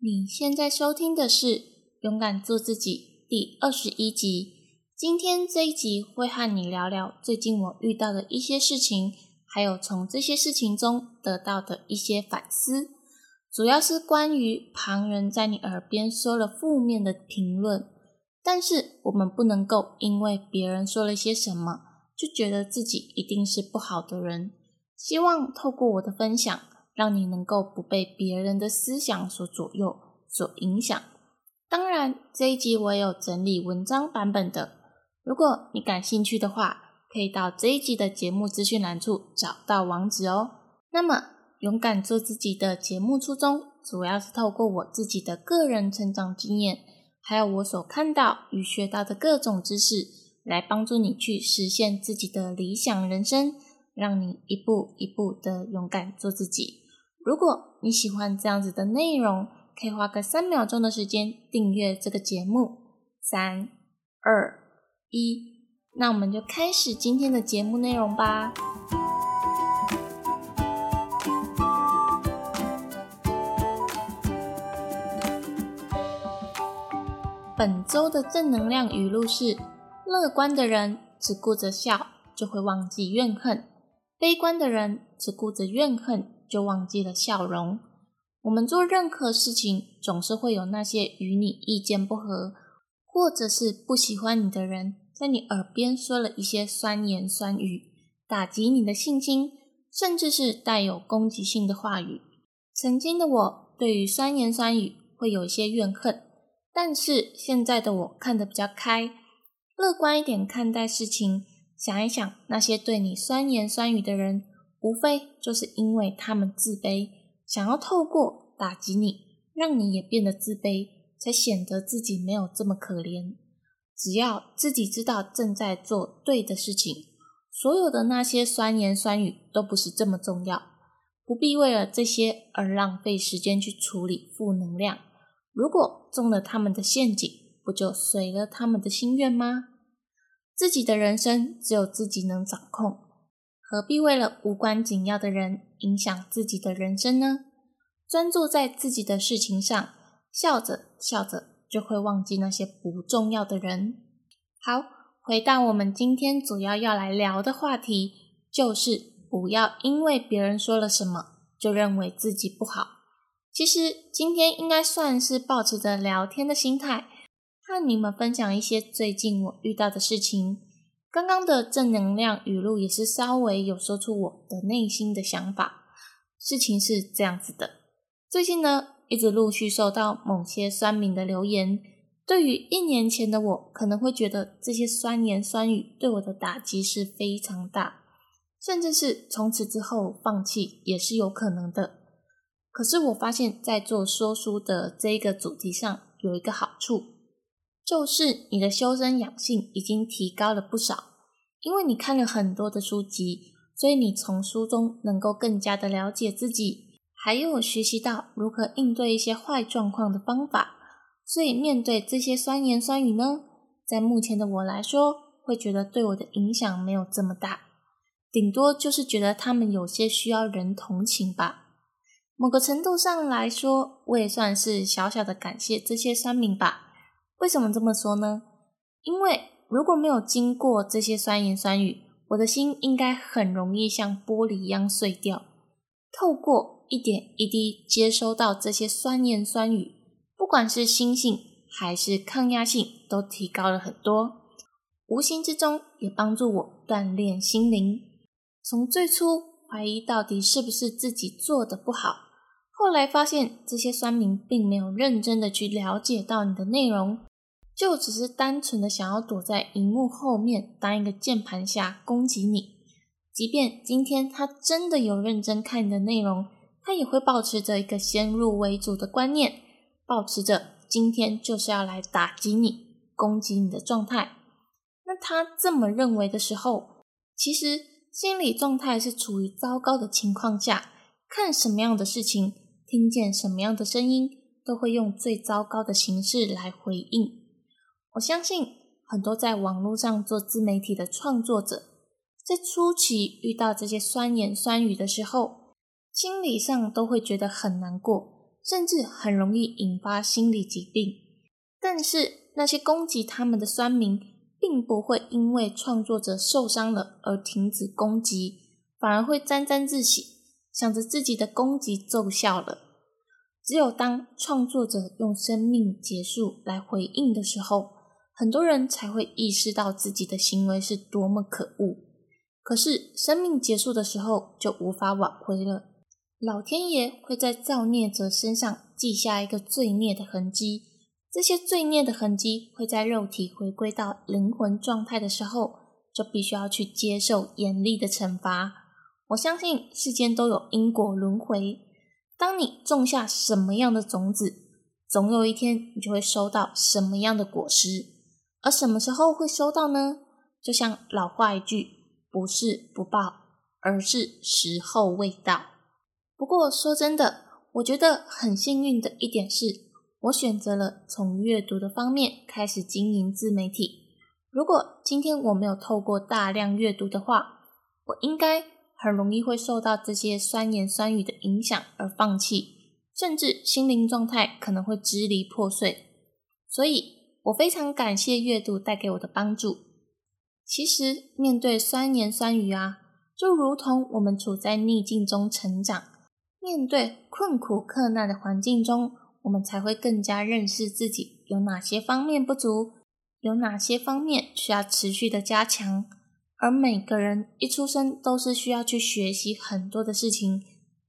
你现在收听的是《勇敢做自己》第二十一集。今天这一集会和你聊聊最近我遇到的一些事情，还有从这些事情中得到的一些反思。主要是关于旁人在你耳边说了负面的评论，但是我们不能够因为别人说了些什么，就觉得自己一定是不好的人。希望透过我的分享。让你能够不被别人的思想所左右、所影响。当然，这一集我有整理文章版本的，如果你感兴趣的话，可以到这一集的节目资讯栏处找到网址哦。那么，勇敢做自己的节目初衷，主要是透过我自己的个人成长经验，还有我所看到与学到的各种知识，来帮助你去实现自己的理想人生，让你一步一步的勇敢做自己。如果你喜欢这样子的内容，可以花个三秒钟的时间订阅这个节目。三、二、一，那我们就开始今天的节目内容吧。本周的正能量语录是：乐观的人只顾着笑，就会忘记怨恨；悲观的人只顾着怨恨。就忘记了笑容。我们做任何事情，总是会有那些与你意见不合，或者是不喜欢你的人，在你耳边说了一些酸言酸语，打击你的信心，甚至是带有攻击性的话语。曾经的我，对于酸言酸语会有一些怨恨，但是现在的我看得比较开，乐观一点看待事情，想一想那些对你酸言酸语的人。无非就是因为他们自卑，想要透过打击你，让你也变得自卑，才显得自己没有这么可怜。只要自己知道正在做对的事情，所有的那些酸言酸语都不是这么重要，不必为了这些而浪费时间去处理负能量。如果中了他们的陷阱，不就随了他们的心愿吗？自己的人生只有自己能掌控。何必为了无关紧要的人影响自己的人生呢？专注在自己的事情上，笑着笑着就会忘记那些不重要的人。好，回到我们今天主要要来聊的话题，就是不要因为别人说了什么就认为自己不好。其实今天应该算是保持着聊天的心态，和你们分享一些最近我遇到的事情。刚刚的正能量语录也是稍微有说出我的内心的想法。事情是这样子的，最近呢，一直陆续收到某些酸民的留言。对于一年前的我，可能会觉得这些酸言酸语对我的打击是非常大，甚至是从此之后放弃也是有可能的。可是我发现，在做说书的这个主题上，有一个好处。就是你的修身养性已经提高了不少，因为你看了很多的书籍，所以你从书中能够更加的了解自己，还有学习到如何应对一些坏状况的方法。所以面对这些酸言酸语呢，在目前的我来说，会觉得对我的影响没有这么大，顶多就是觉得他们有些需要人同情吧。某个程度上来说，我也算是小小的感谢这些酸民吧。为什么这么说呢？因为如果没有经过这些酸言酸语，我的心应该很容易像玻璃一样碎掉。透过一点一滴接收到这些酸言酸语，不管是心性还是抗压性，都提高了很多。无形之中也帮助我锻炼心灵。从最初怀疑到底是不是自己做的不好，后来发现这些酸民并没有认真的去了解到你的内容。就只是单纯的想要躲在荧幕后面当一个键盘侠攻击你，即便今天他真的有认真看你的内容，他也会保持着一个先入为主的观念，保持着今天就是要来打击你、攻击你的状态。那他这么认为的时候，其实心理状态是处于糟糕的情况下，看什么样的事情、听见什么样的声音，都会用最糟糕的形式来回应。我相信很多在网络上做自媒体的创作者，在初期遇到这些酸言酸语的时候，心理上都会觉得很难过，甚至很容易引发心理疾病。但是那些攻击他们的酸民，并不会因为创作者受伤了而停止攻击，反而会沾沾自喜，想着自己的攻击奏效了。只有当创作者用生命结束来回应的时候，很多人才会意识到自己的行为是多么可恶。可是生命结束的时候就无法挽回了，老天爷会在造孽者身上记下一个罪孽的痕迹。这些罪孽的痕迹会在肉体回归到灵魂状态的时候，就必须要去接受严厉的惩罚。我相信世间都有因果轮回。当你种下什么样的种子，总有一天你就会收到什么样的果实。而什么时候会收到呢？就像老话一句：“不是不报，而是时候未到。”不过说真的，我觉得很幸运的一点是，我选择了从阅读的方面开始经营自媒体。如果今天我没有透过大量阅读的话，我应该。很容易会受到这些酸言酸语的影响而放弃，甚至心灵状态可能会支离破碎。所以我非常感谢阅读带给我的帮助。其实面对酸言酸语啊，就如同我们处在逆境中成长，面对困苦困难的环境中，我们才会更加认识自己有哪些方面不足，有哪些方面需要持续的加强。而每个人一出生都是需要去学习很多的事情，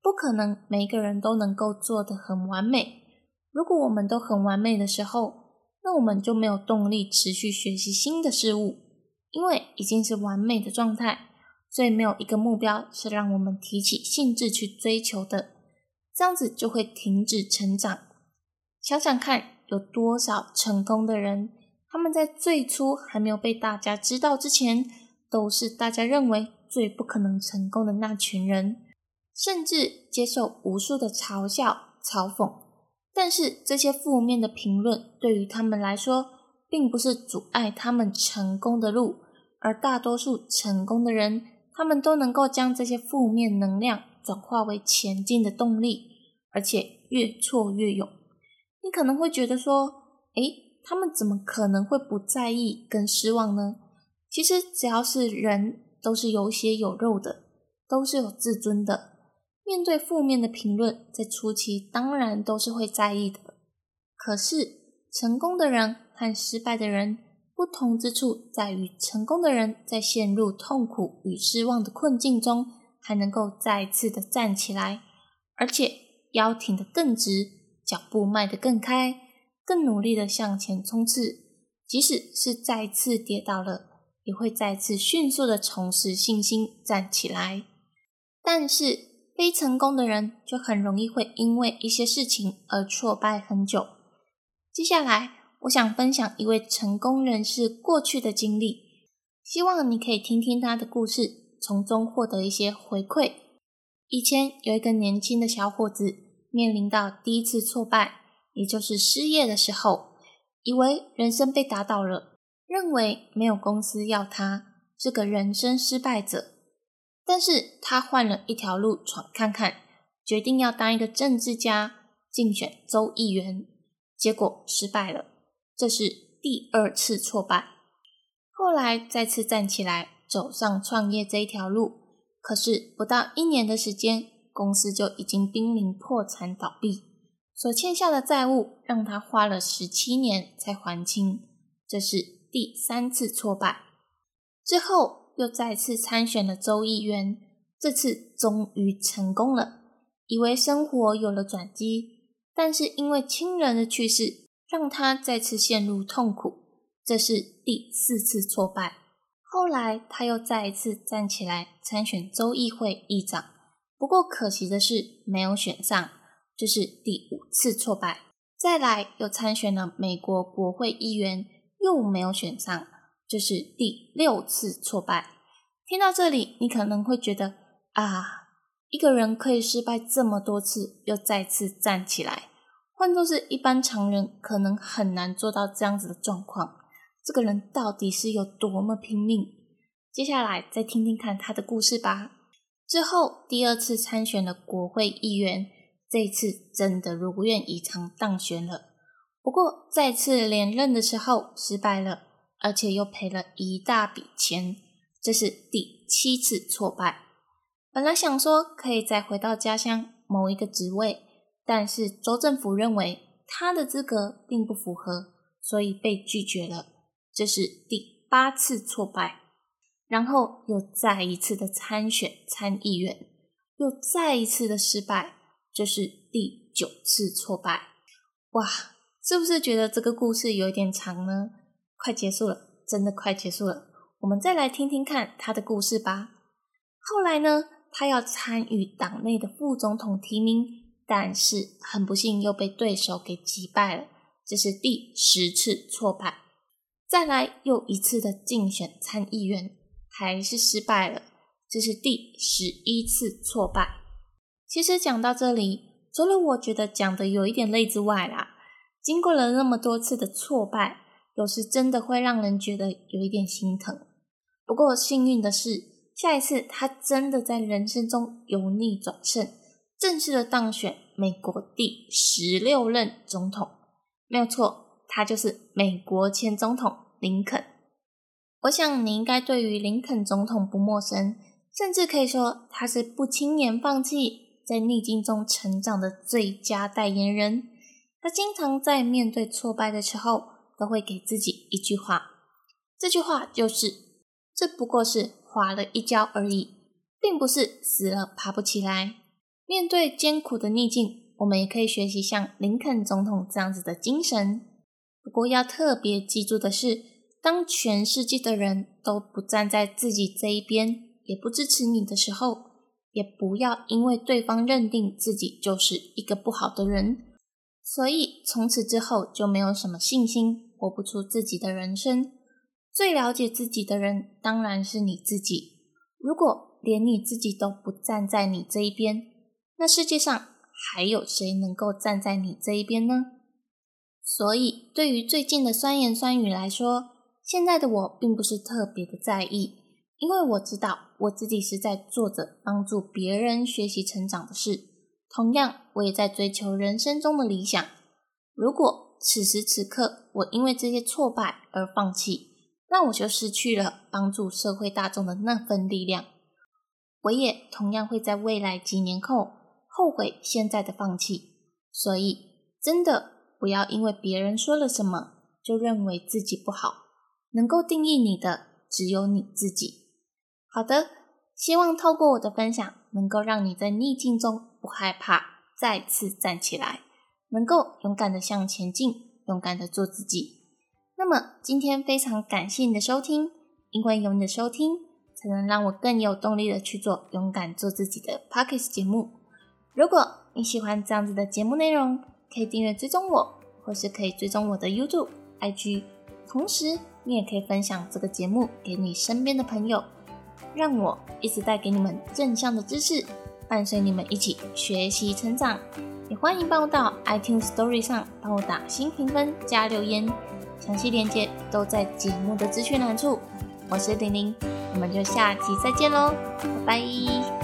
不可能每个人都能够做得很完美。如果我们都很完美的时候，那我们就没有动力持续学习新的事物，因为已经是完美的状态，所以没有一个目标是让我们提起兴致去追求的，这样子就会停止成长。想想看，有多少成功的人，他们在最初还没有被大家知道之前。都是大家认为最不可能成功的那群人，甚至接受无数的嘲笑、嘲讽。但是这些负面的评论对于他们来说，并不是阻碍他们成功的路。而大多数成功的人，他们都能够将这些负面能量转化为前进的动力，而且越挫越勇。你可能会觉得说：“诶，他们怎么可能会不在意跟失望呢？”其实只要是人，都是有血有肉的，都是有自尊的。面对负面的评论，在初期当然都是会在意的。可是，成功的人和失败的人不同之处在于，成功的人在陷入痛苦与失望的困境中，还能够再次的站起来，而且腰挺得更直，脚步迈得更开，更努力的向前冲刺。即使是再次跌倒了。也会再次迅速的重拾信心，站起来。但是非成功的人就很容易会因为一些事情而挫败很久。接下来，我想分享一位成功人士过去的经历，希望你可以听听他的故事，从中获得一些回馈。以前有一个年轻的小伙子，面临到第一次挫败，也就是失业的时候，以为人生被打倒了。认为没有公司要他，是个人生失败者。但是他换了一条路闯看看，决定要当一个政治家，竞选州议员，结果失败了。这是第二次挫败。后来再次站起来，走上创业这一条路。可是不到一年的时间，公司就已经濒临破产倒闭，所欠下的债务让他花了十七年才还清。这是。第三次挫败之后，又再次参选了州议员，这次终于成功了，以为生活有了转机。但是因为亲人的去世，让他再次陷入痛苦，这是第四次挫败。后来他又再一次站起来参选州议会议长，不过可惜的是没有选上，这是第五次挫败。再来又参选了美国国会议员。又没有选上，这是第六次挫败。听到这里，你可能会觉得啊，一个人可以失败这么多次，又再次站起来，换作是一般常人，可能很难做到这样子的状况。这个人到底是有多么拼命？接下来再听听看他的故事吧。之后第二次参选了国会议员，这次真的如愿以偿当选了。不过再次连任的时候失败了，而且又赔了一大笔钱，这是第七次挫败。本来想说可以再回到家乡某一个职位，但是州政府认为他的资格并不符合，所以被拒绝了。这是第八次挫败，然后又再一次的参选参议员，又再一次的失败。这是第九次挫败，哇，是不是觉得这个故事有一点长呢？快结束了，真的快结束了。我们再来听听看他的故事吧。后来呢，他要参与党内的副总统提名，但是很不幸又被对手给击败了。这是第十次挫败。再来又一次的竞选参议员，还是失败了。这是第十一次挫败。其实讲到这里，除了我觉得讲的有一点累之外啦，经过了那么多次的挫败，有时真的会让人觉得有一点心疼。不过幸运的是，下一次他真的在人生中由逆转胜，正式的当选美国第十六任总统。没有错，他就是美国前总统林肯。我想你应该对于林肯总统不陌生，甚至可以说他是不轻言放弃。在逆境中成长的最佳代言人，他经常在面对挫败的时候，都会给自己一句话。这句话就是：“这不过是滑了一跤而已，并不是死了爬不起来。”面对艰苦的逆境，我们也可以学习像林肯总统这样子的精神。不过要特别记住的是，当全世界的人都不站在自己这一边，也不支持你的时候。也不要因为对方认定自己就是一个不好的人，所以从此之后就没有什么信心，活不出自己的人生。最了解自己的人当然是你自己。如果连你自己都不站在你这一边，那世界上还有谁能够站在你这一边呢？所以，对于最近的酸言酸语来说，现在的我并不是特别的在意。因为我知道我自己是在做着帮助别人学习成长的事，同样我也在追求人生中的理想。如果此时此刻我因为这些挫败而放弃，那我就失去了帮助社会大众的那份力量。我也同样会在未来几年后后悔现在的放弃。所以，真的不要因为别人说了什么就认为自己不好。能够定义你的只有你自己。好的，希望透过我的分享，能够让你在逆境中不害怕，再次站起来，能够勇敢的向前进，勇敢的做自己。那么今天非常感谢你的收听，因为有你的收听，才能让我更有动力的去做勇敢做自己的 p o c k e t 节目。如果你喜欢这样子的节目内容，可以订阅追踪我，或是可以追踪我的 YouTube、IG，同时你也可以分享这个节目给你身边的朋友。让我一直带给你们正向的知识，伴随你们一起学习成长。也欢迎帮我到 iTunes Story 上帮我打新评分加留言，详细链接都在节目的资讯栏处。我是玲玲，我们就下期再见喽，拜拜。